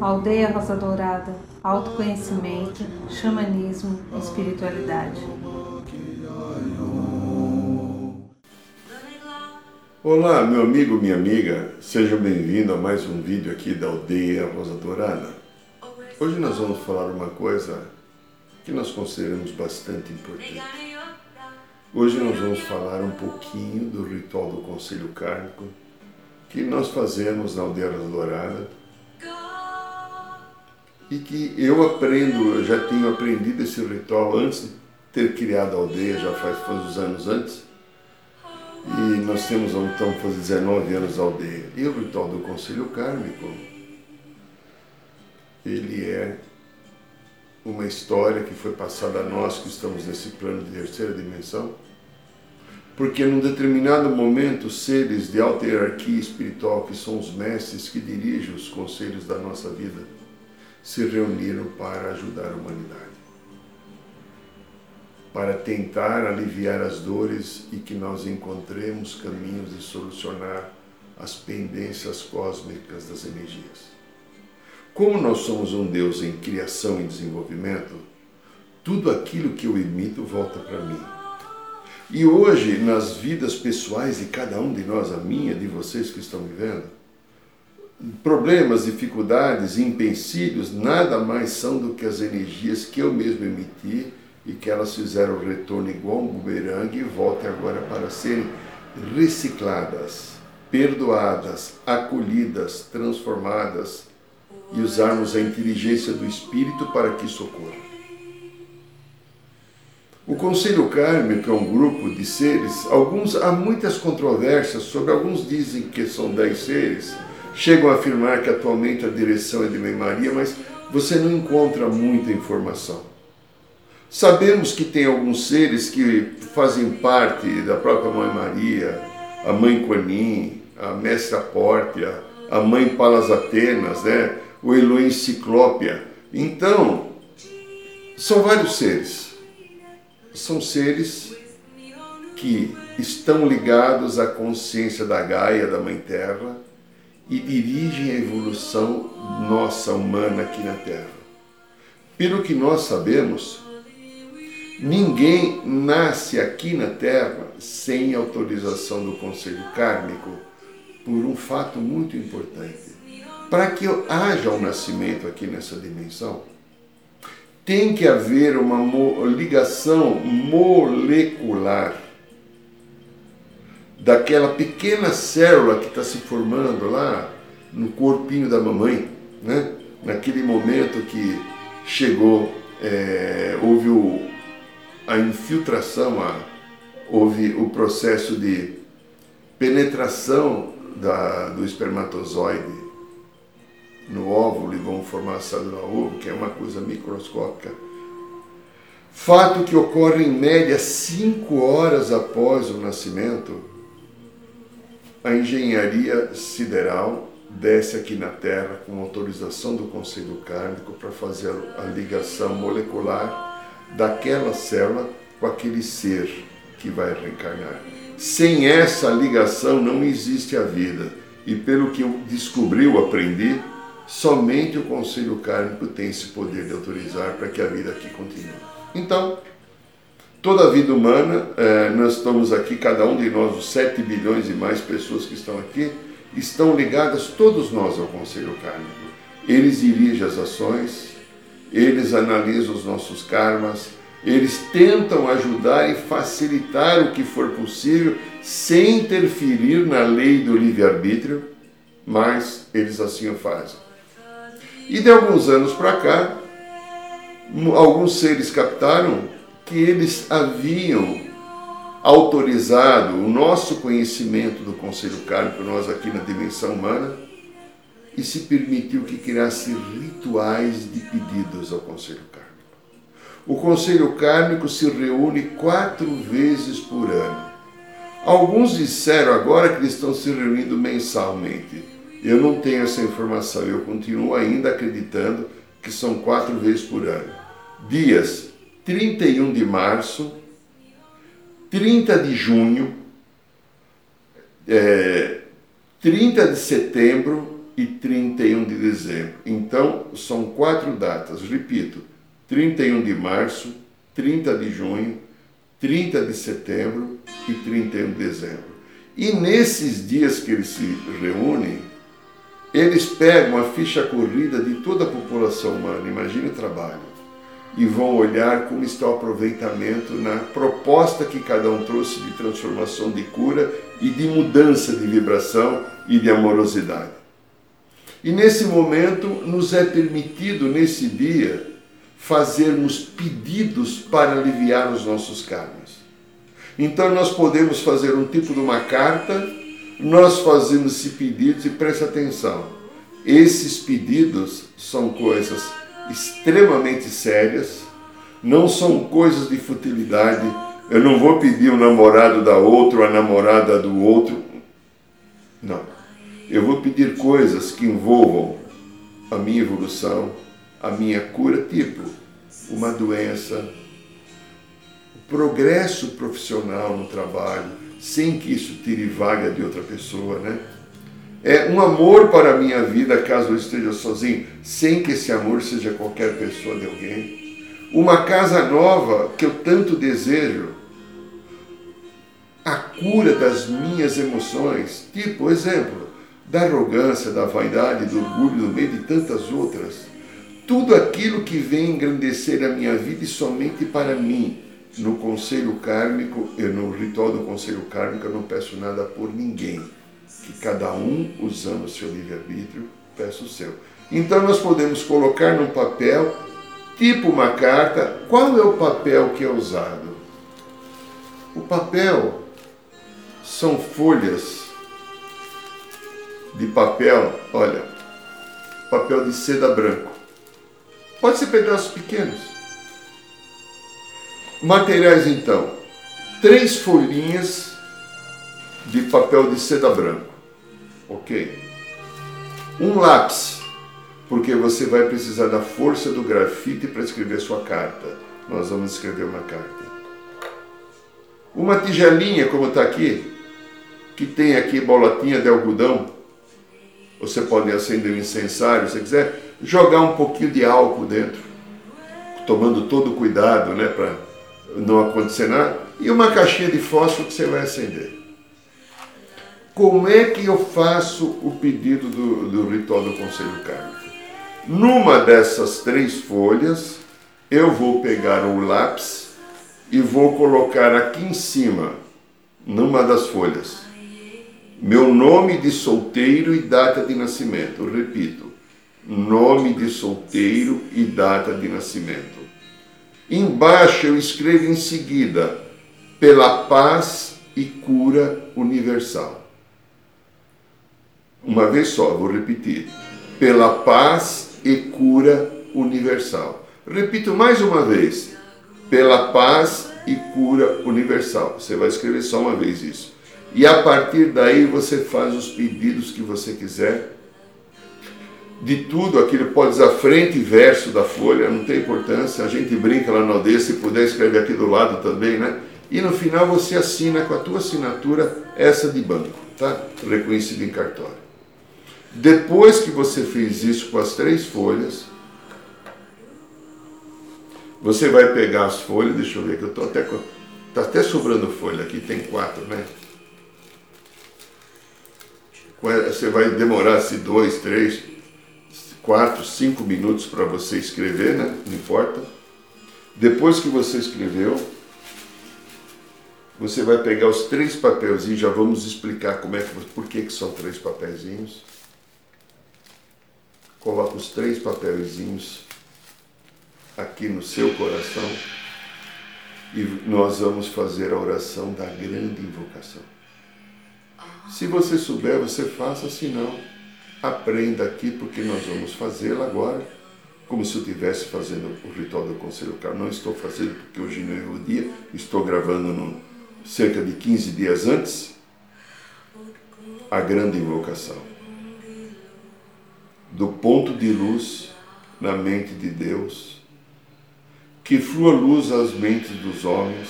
Aldeia Rosa Dourada, autoconhecimento, xamanismo, espiritualidade. Olá, meu amigo, minha amiga, seja bem-vindo a mais um vídeo aqui da Aldeia Rosa Dourada. Hoje nós vamos falar uma coisa que nós consideramos bastante importante. Hoje nós vamos falar um pouquinho do ritual do Conselho Kármico que nós fazemos na Aldeia Dourada e que eu aprendo, eu já tenho aprendido esse ritual antes de ter criado a aldeia, já faz, faz uns anos antes. E nós temos então fazer 19 anos a aldeia. E o ritual do Conselho Kármico, ele é uma história que foi passada a nós que estamos nesse plano de terceira dimensão, porque num determinado momento seres de alta hierarquia espiritual, que são os mestres que dirigem os conselhos da nossa vida, se reuniram para ajudar a humanidade, para tentar aliviar as dores e que nós encontremos caminhos de solucionar as pendências cósmicas das energias. Como nós somos um Deus em criação e desenvolvimento, tudo aquilo que eu emito volta para mim. E hoje, nas vidas pessoais de cada um de nós, a minha, de vocês que estão me vendo, problemas, dificuldades, empecilhos, nada mais são do que as energias que eu mesmo emiti e que elas fizeram retorno igual um bumerangue e voltem agora para serem recicladas, perdoadas, acolhidas, transformadas e usarmos a inteligência do Espírito para que isso ocorra. O Conselho Kármico é um grupo de seres, alguns há muitas controvérsias sobre, alguns dizem que são dez seres, chegam a afirmar que atualmente a direção é de Mãe Maria, mas você não encontra muita informação. Sabemos que tem alguns seres que fazem parte da própria Mãe Maria, a Mãe Quanin, a Mestra Pórtia, a Mãe Palas Atenas, né? O Elohim Ciclópia. Então, são vários seres. São seres que estão ligados à consciência da Gaia, da Mãe Terra, e dirigem a evolução nossa humana aqui na Terra. Pelo que nós sabemos, ninguém nasce aqui na Terra sem autorização do Conselho Kármico por um fato muito importante. Para que haja um nascimento aqui nessa dimensão, tem que haver uma ligação molecular daquela pequena célula que está se formando lá no corpinho da mamãe, né? naquele momento que chegou, é, houve o, a infiltração, a, houve o processo de penetração da, do espermatozoide no óvulo e vão formar a célula ovo, que é uma coisa microscópica. Fato que ocorre em média cinco horas após o nascimento, a engenharia sideral desce aqui na Terra com autorização do Conselho Kármico para fazer a ligação molecular daquela célula com aquele ser que vai reencarnar. Sem essa ligação não existe a vida. E pelo que eu descobri, eu aprendi, somente o Conselho Kármico tem esse poder de autorizar para que a vida aqui continue. Então, Toda a vida humana, eh, nós estamos aqui, cada um de nós, os 7 bilhões e mais pessoas que estão aqui, estão ligadas, todos nós, ao Conselho Kármico. Eles dirigem as ações, eles analisam os nossos karmas, eles tentam ajudar e facilitar o que for possível, sem interferir na lei do livre-arbítrio, mas eles assim o fazem. E de alguns anos para cá, alguns seres captaram que eles haviam autorizado o nosso conhecimento do Conselho Kármico, nós aqui na dimensão humana, e se permitiu que criasse rituais de pedidos ao Conselho Kármico. O Conselho Kármico se reúne quatro vezes por ano. Alguns disseram agora que eles estão se reunindo mensalmente. Eu não tenho essa informação, eu continuo ainda acreditando que são quatro vezes por ano. Dias 31 de março, 30 de junho, é, 30 de setembro e 31 de dezembro. Então, são quatro datas, repito: 31 de março, 30 de junho, 30 de setembro e 31 de dezembro. E nesses dias que eles se reúnem, eles pegam a ficha corrida de toda a população humana, imagine o trabalho, e vão olhar como está o aproveitamento na proposta que cada um trouxe de transformação, de cura e de mudança de vibração e de amorosidade. E nesse momento nos é permitido, nesse dia, fazermos pedidos para aliviar os nossos karmas. Então nós podemos fazer um tipo de uma carta, nós fazemos esse pedidos e preste atenção. Esses pedidos são coisas extremamente sérias, não são coisas de futilidade. Eu não vou pedir o namorado da outra, ou a namorada do outro. Não. Eu vou pedir coisas que envolvam a minha evolução, a minha cura, tipo uma doença, progresso profissional no trabalho, sem que isso tire vaga de outra pessoa, né? É um amor para a minha vida, caso eu esteja sozinho, sem que esse amor seja qualquer pessoa de alguém. Uma casa nova que eu tanto desejo. A cura das minhas emoções, tipo, exemplo, da arrogância, da vaidade, do orgulho, no meio de tantas outras. Tudo aquilo que vem engrandecer a minha vida e somente para mim no conselho kármico, eu no ritual do conselho kármico, eu não peço nada por ninguém. Que cada um, usando o seu livre-arbítrio, peça o seu. Então nós podemos colocar no papel, tipo uma carta, qual é o papel que é usado? O papel são folhas de papel, olha, papel de seda branco. Pode ser pedaços pequenos Materiais então: três folhinhas de papel de seda branco, ok? Um lápis, porque você vai precisar da força do grafite para escrever sua carta. Nós vamos escrever uma carta. Uma tigelinha, como está aqui, que tem aqui bolotinha de algodão. Você pode acender um incensário, se quiser, jogar um pouquinho de álcool dentro, tomando todo cuidado, né, não acontecer nada, e uma caixinha de fósforo que você vai acender. Como é que eu faço o pedido do, do ritual do Conselho Kármico? Numa dessas três folhas, eu vou pegar um lápis e vou colocar aqui em cima, numa das folhas, meu nome de solteiro e data de nascimento. Repito, nome de solteiro e data de nascimento. Embaixo eu escrevo em seguida, pela paz e cura universal. Uma vez só, vou repetir. Pela paz e cura universal. Repito mais uma vez. Pela paz e cura universal. Você vai escrever só uma vez isso. E a partir daí você faz os pedidos que você quiser de tudo aquilo, pode usar frente e verso da folha, não tem importância, a gente brinca lá na aldeia, se puder escrever aqui do lado também, né? E no final você assina com a tua assinatura essa de banco, tá? Reconhecido em cartório. Depois que você fez isso com as três folhas, você vai pegar as folhas, deixa eu ver que eu tô até com, tá até sobrando folha aqui, tem quatro, né? Você vai demorar-se dois, três, quatro, cinco minutos para você escrever, né? Não importa. Depois que você escreveu, você vai pegar os três papelzinhos, já vamos explicar como é que, por que, que são três papelzinhos. Coloca os três papelzinhos aqui no seu coração e nós vamos fazer a oração da grande invocação. Se você souber, você faça, se não, aprenda aqui porque nós vamos fazê-la agora, como se eu estivesse fazendo o ritual do Conselho Caro. Não estou fazendo porque hoje não é o dia, estou gravando no, cerca de 15 dias antes a grande invocação. Do ponto de luz na mente de Deus, que flua luz às mentes dos homens,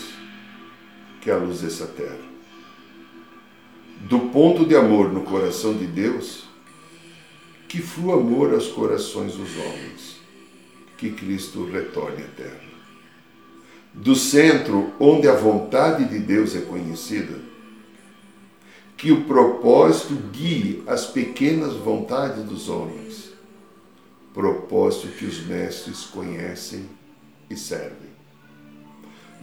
que é a luz dessa terra. do ponto de amor no coração de Deus, que flua amor aos corações dos homens, que Cristo retorne à terra. Do centro onde a vontade de Deus é conhecida, que o propósito guie as pequenas vontades dos homens, propósito que os mestres conhecem e servem.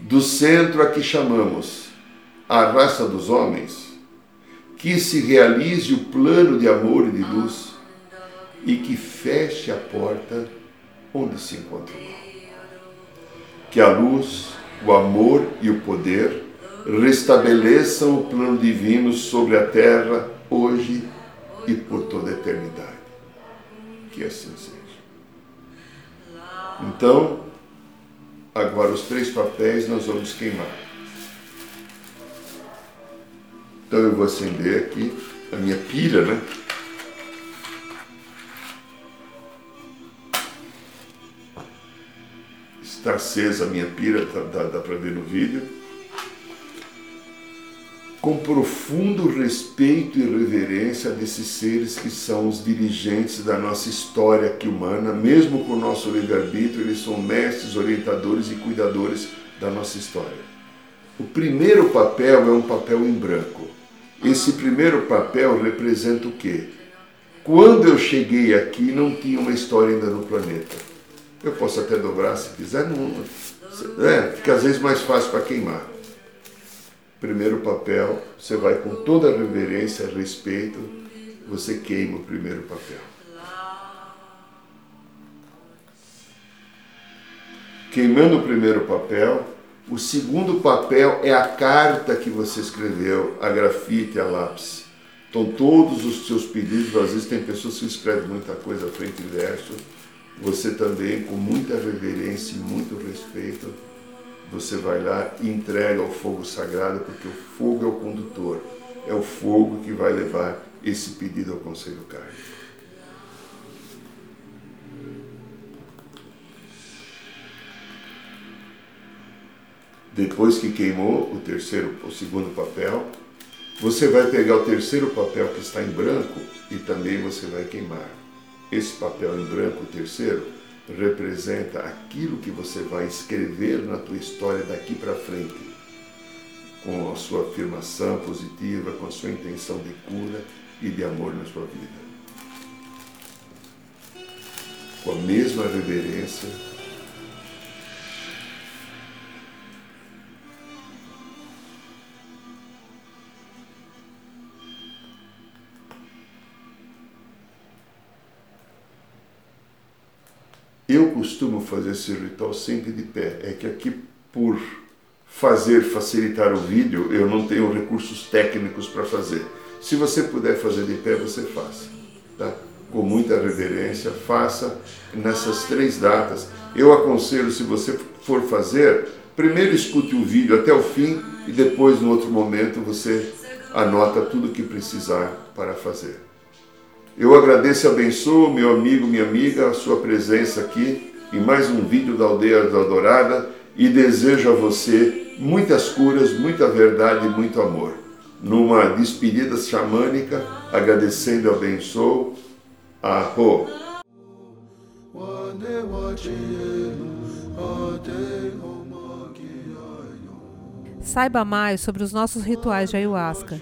Do centro a que chamamos a raça dos homens, que se realize o plano de amor e de luz e que feche a porta onde se encontra o mal. Que a luz, o amor e o poder restabeleçam o plano divino sobre a terra hoje e por toda a eternidade. Que assim seja. Então, agora os três papéis nós vamos queimar. Então eu vou acender aqui a minha pilha, né? Está acesa a minha pira, dá, dá, dá para ver no vídeo. Com profundo respeito e reverência desses seres que são os dirigentes da nossa história aqui humana, mesmo com o nosso livre-arbítrio, eles são mestres, orientadores e cuidadores da nossa história. O primeiro papel é um papel em branco. Esse primeiro papel representa o quê? Quando eu cheguei aqui, não tinha uma história ainda no planeta. Eu posso até dobrar se quiser, não. É, fica às vezes mais fácil para queimar. Primeiro papel, você vai com toda a reverência, respeito, você queima o primeiro papel. Queimando o primeiro papel, o segundo papel é a carta que você escreveu, a grafite, a lápis. Então, todos os seus pedidos, às vezes tem pessoas que escrevem muita coisa frente e verso. Você também, com muita reverência e muito respeito, você vai lá e entrega ao fogo sagrado, porque o fogo é o condutor, é o fogo que vai levar esse pedido ao Conselho Kármico. Depois que queimou o terceiro, o segundo papel, você vai pegar o terceiro papel que está em branco e também você vai queimar. Esse papel em branco, o terceiro, representa aquilo que você vai escrever na tua história daqui para frente, com a sua afirmação positiva, com a sua intenção de cura e de amor na sua vida. Com a mesma reverência Eu costumo fazer esse ritual sempre de pé. É que aqui, por fazer, facilitar o vídeo, eu não tenho recursos técnicos para fazer. Se você puder fazer de pé, você faça. Tá? Com muita reverência, faça nessas três datas. Eu aconselho, se você for fazer, primeiro escute o vídeo até o fim e depois, no outro momento, você anota tudo o que precisar para fazer. Eu agradeço e abençoo, meu amigo, minha amiga, a sua presença aqui em mais um vídeo da Aldeia da Dourada e desejo a você muitas curas, muita verdade e muito amor. Numa despedida xamânica, agradecendo e abençoo a Rô. Saiba mais sobre os nossos rituais de ayahuasca